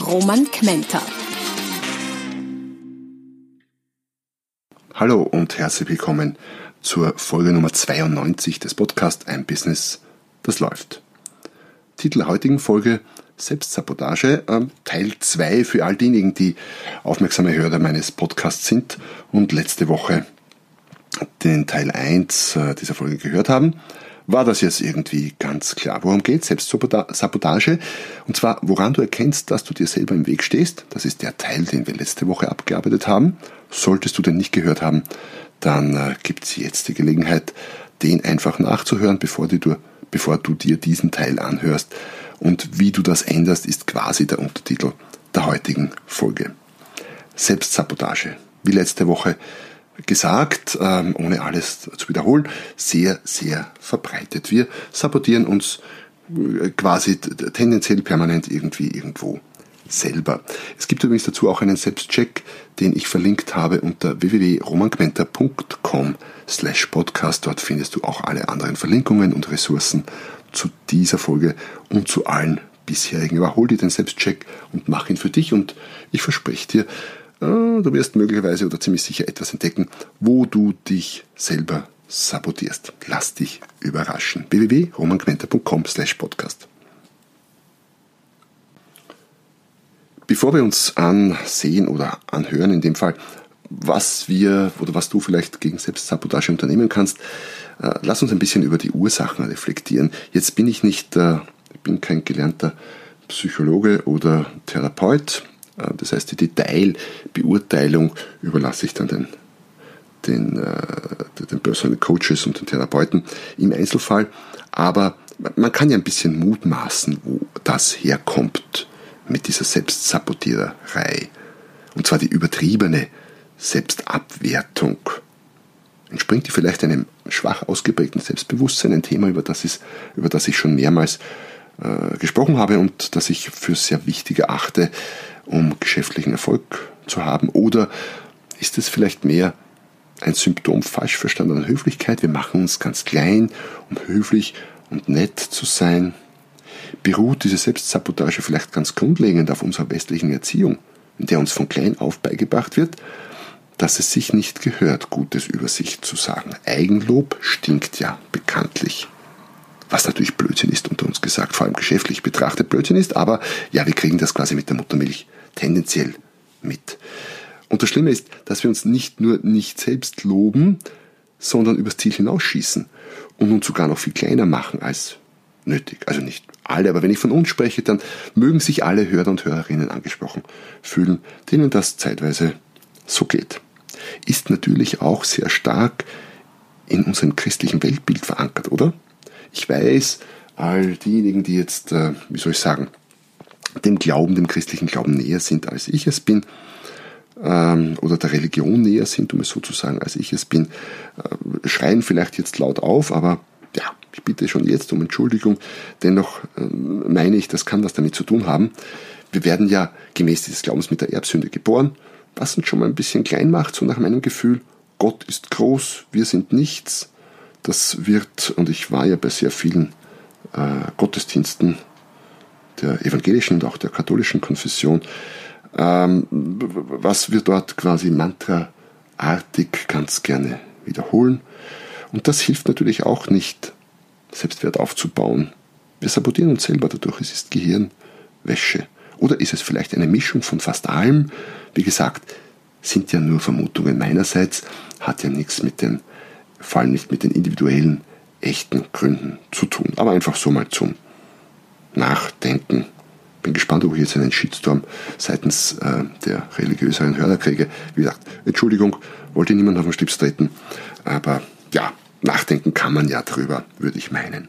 Roman Kmenter. Hallo und herzlich willkommen zur Folge Nummer 92 des Podcasts Ein Business, das läuft. Titel der heutigen Folge Selbstsabotage, äh, Teil 2 für all diejenigen, die aufmerksame Hörer meines Podcasts sind und letzte Woche den Teil 1 äh, dieser Folge gehört haben war das jetzt irgendwie ganz klar. Worum geht Selbstsabotage? Und zwar, woran du erkennst, dass du dir selber im Weg stehst. Das ist der Teil, den wir letzte Woche abgearbeitet haben. Solltest du den nicht gehört haben, dann äh, gibt es jetzt die Gelegenheit, den einfach nachzuhören, bevor du, bevor du dir diesen Teil anhörst. Und wie du das änderst, ist quasi der Untertitel der heutigen Folge. Selbstsabotage. Wie letzte Woche gesagt, ähm, ohne alles zu wiederholen, sehr, sehr verbreitet. Wir sabotieren uns äh, quasi tendenziell permanent irgendwie irgendwo selber. Es gibt übrigens dazu auch einen Selbstcheck, den ich verlinkt habe unter www.romangmenta.com slash podcast. Dort findest du auch alle anderen Verlinkungen und Ressourcen zu dieser Folge und zu allen bisherigen. Aber hol dir den Selbstcheck und mach ihn für dich und ich verspreche dir, du wirst möglicherweise oder ziemlich sicher etwas entdecken, wo du dich selber sabotierst. Lass dich überraschen. www.romanquenter.com podcast. Bevor wir uns ansehen oder anhören, in dem Fall, was wir oder was du vielleicht gegen Selbstsabotage unternehmen kannst, äh, lass uns ein bisschen über die Ursachen reflektieren. Jetzt bin ich nicht, äh, bin kein gelernter Psychologe oder Therapeut, das heißt, die Detailbeurteilung überlasse ich dann den, den, äh, den Personal Coaches und den Therapeuten im Einzelfall. Aber man kann ja ein bisschen mutmaßen, wo das herkommt mit dieser Selbstsabotiererei. Und zwar die übertriebene Selbstabwertung. Entspringt die vielleicht einem schwach ausgeprägten Selbstbewusstsein, ein Thema, über das, ist, über das ich schon mehrmals äh, gesprochen habe und das ich für sehr wichtig erachte, um geschäftlichen Erfolg zu haben? Oder ist es vielleicht mehr ein Symptom falsch verstandener Höflichkeit? Wir machen uns ganz klein, um höflich und nett zu sein. Beruht diese Selbstsabotage vielleicht ganz grundlegend auf unserer westlichen Erziehung, in der uns von klein auf beigebracht wird, dass es sich nicht gehört, Gutes über sich zu sagen. Eigenlob stinkt ja bekanntlich. Was natürlich Blödsinn ist, unter uns gesagt, vor allem geschäftlich betrachtet Blödsinn ist, aber ja, wir kriegen das quasi mit der Muttermilch tendenziell mit. Und das Schlimme ist, dass wir uns nicht nur nicht selbst loben, sondern übers Ziel hinausschießen und uns sogar noch viel kleiner machen als nötig. Also nicht alle, aber wenn ich von uns spreche, dann mögen sich alle Hörer und Hörerinnen angesprochen fühlen, denen das zeitweise so geht. Ist natürlich auch sehr stark in unserem christlichen Weltbild verankert, oder? Ich weiß, all diejenigen, die jetzt, äh, wie soll ich sagen, dem Glauben, dem christlichen Glauben näher sind, als ich es bin, ähm, oder der Religion näher sind, um es so zu sagen, als ich es bin, äh, schreien vielleicht jetzt laut auf, aber ja, ich bitte schon jetzt um Entschuldigung. Dennoch äh, meine ich, das kann was damit zu tun haben. Wir werden ja gemäß dieses Glaubens mit der Erbsünde geboren, was uns schon mal ein bisschen klein macht, so nach meinem Gefühl. Gott ist groß, wir sind nichts. Das wird, und ich war ja bei sehr vielen äh, Gottesdiensten der evangelischen und auch der katholischen Konfession, ähm, was wir dort quasi mantraartig ganz gerne wiederholen. Und das hilft natürlich auch nicht, Selbstwert aufzubauen. Wir sabotieren uns selber dadurch. Es ist Gehirnwäsche. Oder ist es vielleicht eine Mischung von fast allem? Wie gesagt, sind ja nur Vermutungen meinerseits, hat ja nichts mit den, vor allem nicht mit den individuellen, echten Gründen zu tun. Aber einfach so mal zum nachdenken. Bin gespannt, ob ich jetzt einen Shitstorm seitens äh, der religiöseren Hörer kriege. Wie gesagt, Entschuldigung, wollte niemand auf den Schlips treten, aber ja, nachdenken kann man ja drüber, würde ich meinen.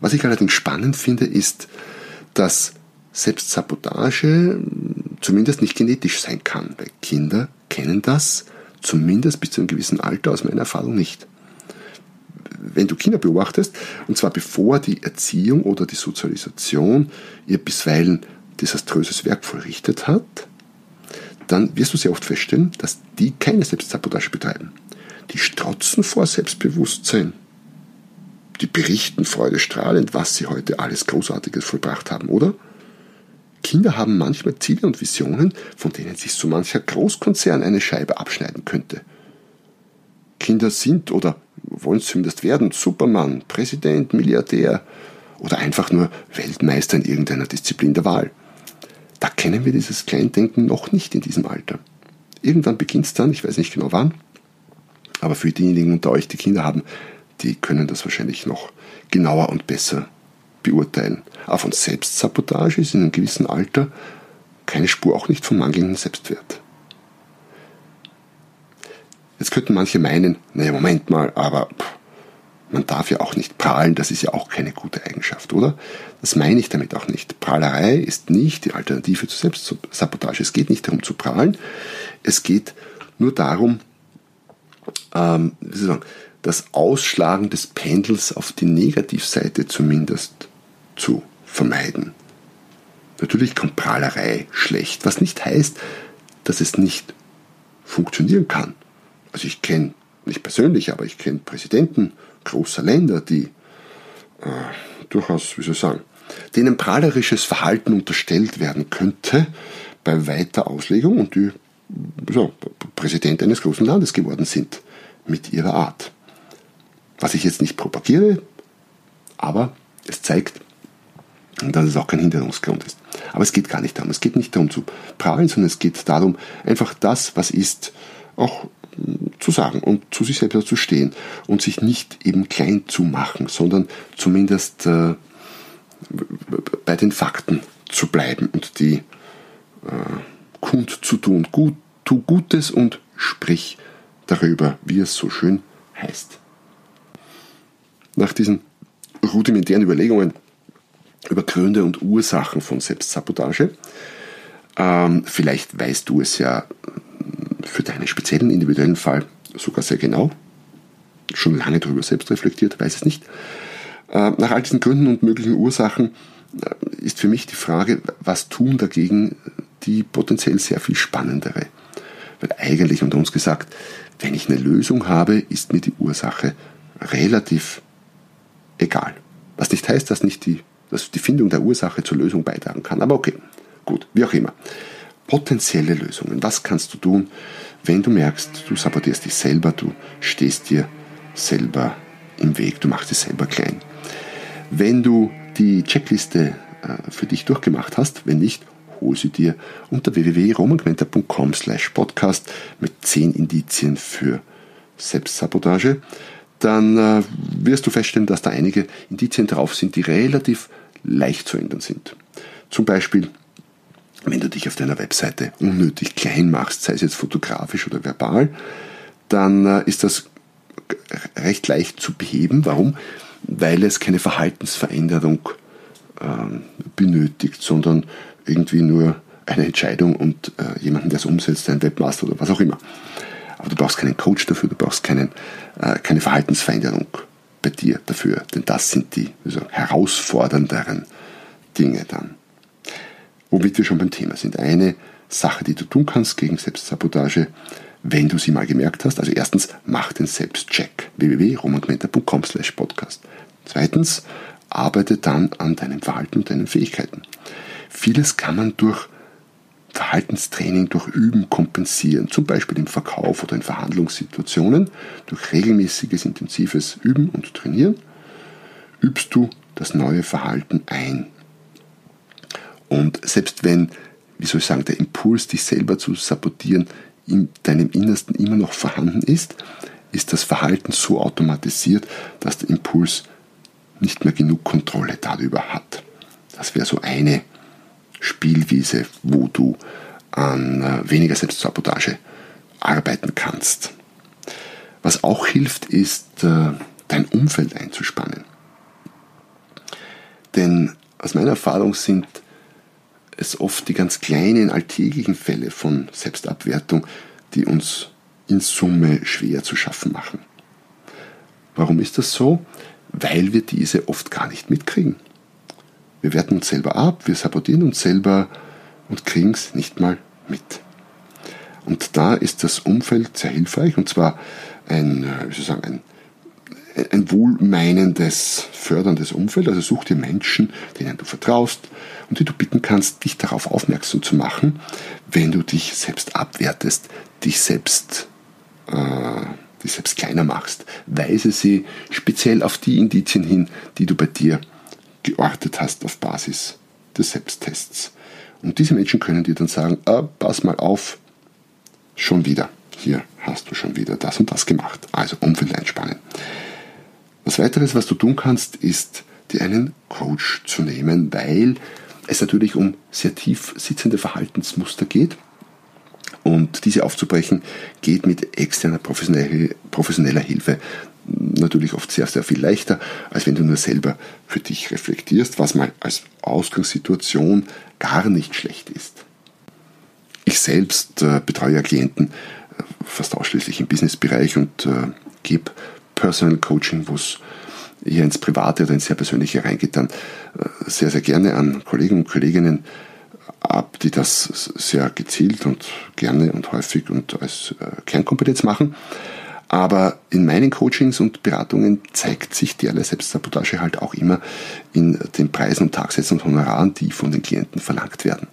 Was ich allerdings spannend finde, ist, dass Selbstsabotage zumindest nicht genetisch sein kann, weil Kinder kennen das zumindest bis zu einem gewissen Alter aus meiner Erfahrung nicht. Wenn du Kinder beobachtest, und zwar bevor die Erziehung oder die Sozialisation ihr bisweilen desaströses Werk vollrichtet hat, dann wirst du sehr oft feststellen, dass die keine Selbstsabotage betreiben. Die strotzen vor Selbstbewusstsein. Die berichten freudestrahlend, was sie heute alles Großartiges vollbracht haben, oder? Kinder haben manchmal Ziele und Visionen, von denen sich so mancher Großkonzern eine Scheibe abschneiden könnte. Kinder sind oder wollen zumindest werden Supermann, Präsident, Milliardär oder einfach nur Weltmeister in irgendeiner Disziplin der Wahl. Da kennen wir dieses Kleindenken noch nicht in diesem Alter. Irgendwann beginnt es dann, ich weiß nicht genau wann, aber für diejenigen unter euch, die Kinder haben, die können das wahrscheinlich noch genauer und besser beurteilen. Aber von Selbstsabotage ist in einem gewissen Alter keine Spur, auch nicht von mangelndem Selbstwert. Jetzt könnten manche meinen, naja, Moment mal, aber man darf ja auch nicht prahlen, das ist ja auch keine gute Eigenschaft, oder? Das meine ich damit auch nicht. Prahlerei ist nicht die Alternative zur Selbstsabotage. Es geht nicht darum zu prahlen, es geht nur darum, ähm, wie soll ich sagen, das Ausschlagen des Pendels auf die Negativseite zumindest zu vermeiden. Natürlich kommt Prahlerei schlecht, was nicht heißt, dass es nicht funktionieren kann. Also ich kenne, nicht persönlich, aber ich kenne Präsidenten großer Länder, die äh, durchaus, wie soll ich sagen, denen prahlerisches Verhalten unterstellt werden könnte bei weiter Auslegung und die so, Präsident eines großen Landes geworden sind mit ihrer Art. Was ich jetzt nicht propagiere, aber es zeigt, dass es auch kein Hinderungsgrund ist. Aber es geht gar nicht darum. Es geht nicht darum zu prahlen, sondern es geht darum, einfach das, was ist, auch zu sagen und zu sich selbst zu stehen und sich nicht eben klein zu machen, sondern zumindest äh, bei den Fakten zu bleiben und die äh, kund zu tun. Gut, tu Gutes und sprich darüber, wie es so schön heißt. Nach diesen rudimentären Überlegungen über Gründe und Ursachen von Selbstsabotage, ähm, vielleicht weißt du es ja für deinen speziellen individuellen Fall sogar sehr genau, schon lange darüber selbst reflektiert, weiß es nicht. Äh, nach all diesen Gründen und möglichen Ursachen äh, ist für mich die Frage, was tun dagegen die potenziell sehr viel spannendere. Weil eigentlich unter uns gesagt, wenn ich eine Lösung habe, ist mir die Ursache relativ egal. Was nicht heißt, dass nicht die, dass die Findung der Ursache zur Lösung beitragen kann. Aber okay, gut, wie auch immer. Potenzielle Lösungen. Was kannst du tun, wenn du merkst, du sabotierst dich selber, du stehst dir selber im Weg, du machst dich selber klein. Wenn du die Checkliste äh, für dich durchgemacht hast, wenn nicht, hol sie dir unter www.romangmenta.com slash podcast mit 10 Indizien für Selbstsabotage, dann äh, wirst du feststellen, dass da einige Indizien drauf sind, die relativ leicht zu ändern sind. Zum Beispiel wenn du dich auf deiner Webseite unnötig klein machst, sei es jetzt fotografisch oder verbal, dann äh, ist das recht leicht zu beheben. Warum? Weil es keine Verhaltensveränderung ähm, benötigt, sondern irgendwie nur eine Entscheidung und äh, jemanden, der es umsetzt, ein Webmaster oder was auch immer. Aber du brauchst keinen Coach dafür, du brauchst keinen, äh, keine Verhaltensveränderung bei dir dafür, denn das sind die also herausfordernderen Dinge dann womit wir schon beim Thema sind. Eine Sache, die du tun kannst gegen Selbstsabotage, wenn du sie mal gemerkt hast. Also erstens, mach den Selbstcheck. www.romangmenta.com slash podcast. Zweitens, arbeite dann an deinem Verhalten und deinen Fähigkeiten. Vieles kann man durch Verhaltenstraining, durch Üben kompensieren, zum Beispiel im Verkauf oder in Verhandlungssituationen. Durch regelmäßiges, intensives Üben und Trainieren übst du das neue Verhalten ein. Und selbst wenn, wie soll ich sagen, der Impuls, dich selber zu sabotieren, in deinem Innersten immer noch vorhanden ist, ist das Verhalten so automatisiert, dass der Impuls nicht mehr genug Kontrolle darüber hat. Das wäre so eine Spielwiese, wo du an äh, weniger Selbstsabotage arbeiten kannst. Was auch hilft, ist, äh, dein Umfeld einzuspannen. Denn aus meiner Erfahrung sind es oft die ganz kleinen alltäglichen Fälle von Selbstabwertung, die uns in Summe schwer zu schaffen machen. Warum ist das so? Weil wir diese oft gar nicht mitkriegen. Wir werten uns selber ab, wir sabotieren uns selber und kriegen es nicht mal mit. Und da ist das Umfeld sehr hilfreich und zwar ein, äh, wie soll ich sagen, ein ein wohlmeinendes, förderndes Umfeld. Also such dir Menschen, denen du vertraust und die du bitten kannst, dich darauf aufmerksam zu machen, wenn du dich selbst abwertest, dich selbst, äh, dich selbst kleiner machst. Weise sie speziell auf die Indizien hin, die du bei dir geortet hast auf Basis des Selbsttests. Und diese Menschen können dir dann sagen, ah, pass mal auf, schon wieder. Hier hast du schon wieder das und das gemacht. Also Umfeld einspannen. Was weiteres, was du tun kannst, ist, dir einen Coach zu nehmen, weil es natürlich um sehr tief sitzende Verhaltensmuster geht. Und diese aufzubrechen geht mit externer professioneller Hilfe natürlich oft sehr, sehr viel leichter, als wenn du nur selber für dich reflektierst, was mal als Ausgangssituation gar nicht schlecht ist. Ich selbst äh, betreue ja Klienten äh, fast ausschließlich im Businessbereich und äh, gebe Personal Coaching, wo es eher ins Private oder ins sehr Persönliche reingeht, dann äh, sehr, sehr gerne an Kollegen und Kolleginnen ab, die das sehr gezielt und gerne und häufig und als äh, Kernkompetenz machen. Aber in meinen Coachings und Beratungen zeigt sich derlei Selbstsabotage halt auch immer in den Preisen und Tagsätzen und Honoraren, die von den Klienten verlangt werden.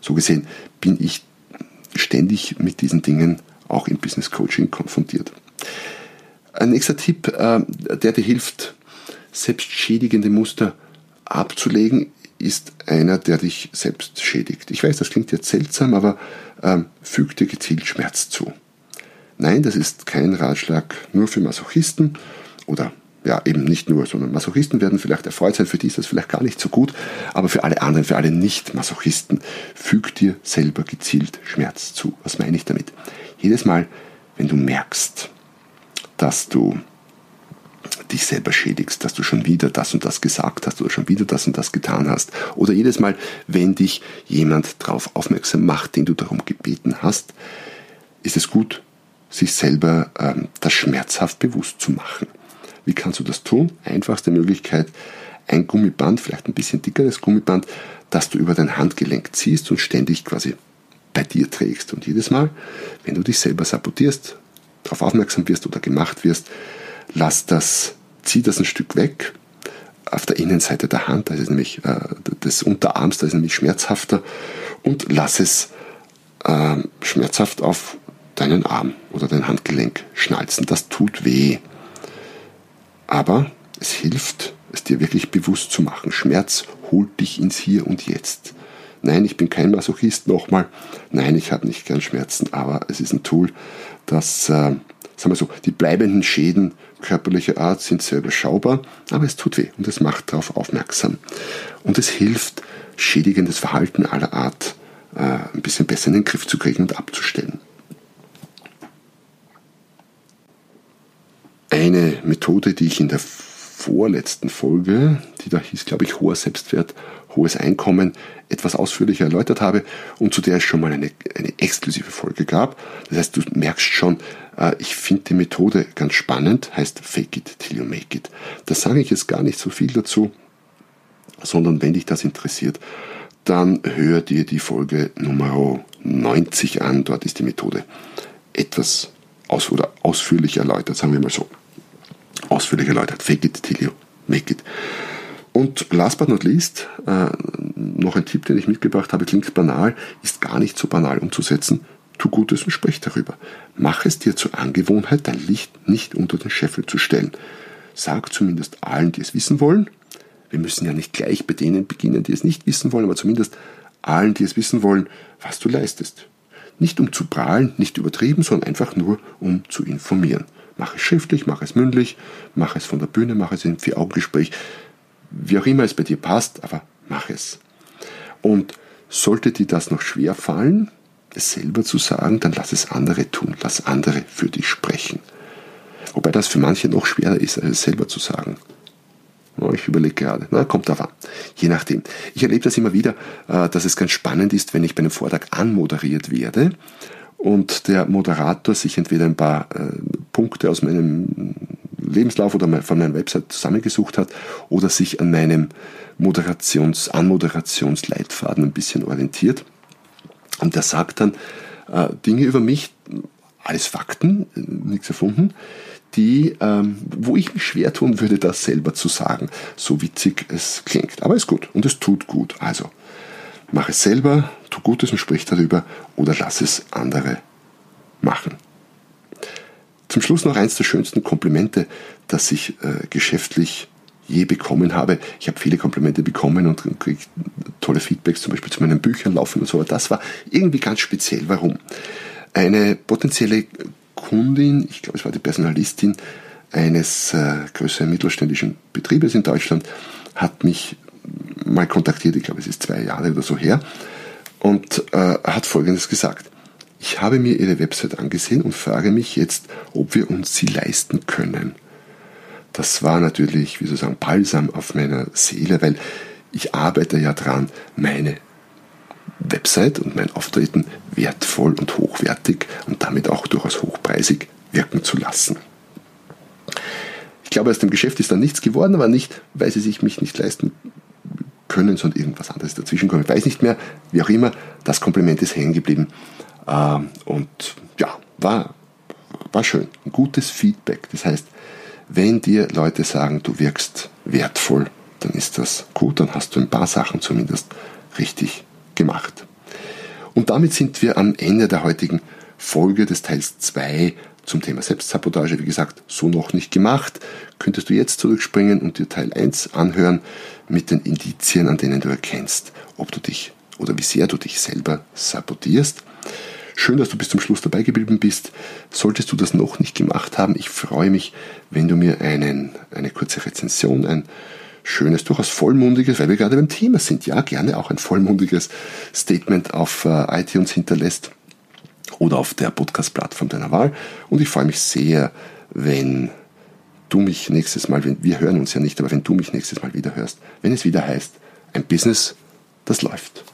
So gesehen bin ich ständig mit diesen Dingen auch im Business Coaching konfrontiert. Ein nächster Tipp, äh, der dir hilft, selbstschädigende Muster abzulegen, ist einer, der dich selbst schädigt. Ich weiß, das klingt jetzt seltsam, aber ähm, füg dir gezielt Schmerz zu. Nein, das ist kein Ratschlag nur für Masochisten oder ja, eben nicht nur, sondern Masochisten werden vielleicht erfreut sein, für die ist das vielleicht gar nicht so gut, aber für alle anderen, für alle Nicht-Masochisten, füg dir selber gezielt Schmerz zu. Was meine ich damit? Jedes Mal, wenn du merkst, dass du dich selber schädigst, dass du schon wieder das und das gesagt hast oder schon wieder das und das getan hast. Oder jedes Mal, wenn dich jemand darauf aufmerksam macht, den du darum gebeten hast, ist es gut, sich selber ähm, das schmerzhaft bewusst zu machen. Wie kannst du das tun? Einfachste Möglichkeit, ein Gummiband, vielleicht ein bisschen dickeres Gummiband, das du über dein Handgelenk ziehst und ständig quasi bei dir trägst. Und jedes Mal, wenn du dich selber sabotierst, darauf aufmerksam wirst oder gemacht wirst, lass das, zieh das ein Stück weg. Auf der Innenseite der Hand, das ist nämlich äh, des Unterarms, das ist nämlich schmerzhafter und lass es äh, schmerzhaft auf deinen Arm oder dein Handgelenk schnalzen. Das tut weh. Aber es hilft, es dir wirklich bewusst zu machen. Schmerz holt dich ins Hier und Jetzt. Nein, ich bin kein Masochist nochmal. Nein, ich habe nicht gern Schmerzen, aber es ist ein Tool, das, äh, sagen wir so, die bleibenden Schäden körperlicher Art sind sehr überschaubar, aber es tut weh und es macht darauf aufmerksam. Und es hilft, schädigendes Verhalten aller Art äh, ein bisschen besser in den Griff zu kriegen und abzustellen. Eine Methode, die ich in der vorletzten Folge, die da hieß, glaube ich, hoher Selbstwert, hohes Einkommen, etwas ausführlicher erläutert habe und zu der es schon mal eine, eine exklusive Folge gab. Das heißt, du merkst schon, äh, ich finde die Methode ganz spannend, heißt Fake it till you make it. Da sage ich jetzt gar nicht so viel dazu, sondern wenn dich das interessiert, dann hör dir die Folge Nummer 90 an. Dort ist die Methode etwas aus oder ausführlich erläutert, sagen wir mal so ausführlich erläutert. Fake it till you make it. Und last but not least, äh, noch ein Tipp, den ich mitgebracht habe, klingt banal, ist gar nicht so banal umzusetzen. Tu Gutes und sprich darüber. Mach es dir zur Angewohnheit, dein Licht nicht unter den Scheffel zu stellen. Sag zumindest allen, die es wissen wollen. Wir müssen ja nicht gleich bei denen beginnen, die es nicht wissen wollen, aber zumindest allen, die es wissen wollen, was du leistest. Nicht um zu prahlen, nicht übertrieben, sondern einfach nur um zu informieren. Mach es schriftlich, mach es mündlich, mach es von der Bühne, mach es im Vier-Augen-Gespräch. Wie auch immer es bei dir passt, aber mach es. Und sollte dir das noch schwer fallen, es selber zu sagen, dann lass es andere tun, lass andere für dich sprechen. Wobei das für manche noch schwerer ist, als es selber zu sagen. Ich überlege gerade, na, kommt darauf an. Je nachdem. Ich erlebe das immer wieder, äh, dass es ganz spannend ist, wenn ich bei einem Vortrag anmoderiert werde und der Moderator sich entweder ein paar äh, Punkte aus meinem Lebenslauf oder von meiner Website zusammengesucht hat oder sich an meinem Moderations-, Anmoderationsleitfaden ein bisschen orientiert. Und der sagt dann äh, Dinge über mich, alles Fakten, nichts erfunden, die, ähm, wo ich mich schwer tun würde, das selber zu sagen, so witzig es klingt. Aber es ist gut und es tut gut. Also mach es selber, tu Gutes und sprich darüber oder lass es andere machen. Zum Schluss noch eins der schönsten Komplimente, das ich äh, geschäftlich je bekommen habe. Ich habe viele Komplimente bekommen und kriege tolle Feedbacks, zum Beispiel zu meinen Büchern laufen und so. Aber das war irgendwie ganz speziell. Warum? Eine potenzielle Kundin, ich glaube es war die Personalistin eines äh, größeren mittelständischen Betriebes in Deutschland, hat mich mal kontaktiert, ich glaube es ist zwei Jahre oder so her, und äh, hat Folgendes gesagt. Ich habe mir Ihre Website angesehen und frage mich jetzt, ob wir uns sie leisten können. Das war natürlich, wie soll ich sagen, Balsam auf meiner Seele, weil ich arbeite ja dran, meine Website und mein Auftreten wertvoll und hochwertig und damit auch durchaus hochpreisig wirken zu lassen. Ich glaube, aus dem Geschäft ist dann nichts geworden, aber nicht, weil sie sich mich nicht leisten können, sondern irgendwas anderes dazwischen kommt. Ich weiß nicht mehr, wie auch immer, das Kompliment ist hängen geblieben. Ähm, und ja, war, war schön. Ein gutes Feedback. Das heißt, wenn dir Leute sagen, du wirkst wertvoll, dann ist das gut, dann hast du ein paar Sachen zumindest richtig gemacht. Und damit sind wir am Ende der heutigen Folge des Teils 2 zum Thema Selbstsabotage. Wie gesagt, so noch nicht gemacht. Könntest du jetzt zurückspringen und dir Teil 1 anhören mit den Indizien, an denen du erkennst, ob du dich oder wie sehr du dich selber sabotierst. Schön, dass du bis zum Schluss dabei geblieben bist. Solltest du das noch nicht gemacht haben, ich freue mich, wenn du mir einen, eine kurze Rezension, ein schönes, durchaus vollmundiges, weil wir gerade beim Thema sind, ja, gerne auch ein vollmundiges Statement auf äh, iTunes hinterlässt oder auf der Podcast-Plattform deiner Wahl. Und ich freue mich sehr, wenn du mich nächstes Mal, wenn, wir hören uns ja nicht, aber wenn du mich nächstes Mal wieder hörst, wenn es wieder heißt, ein Business, das läuft.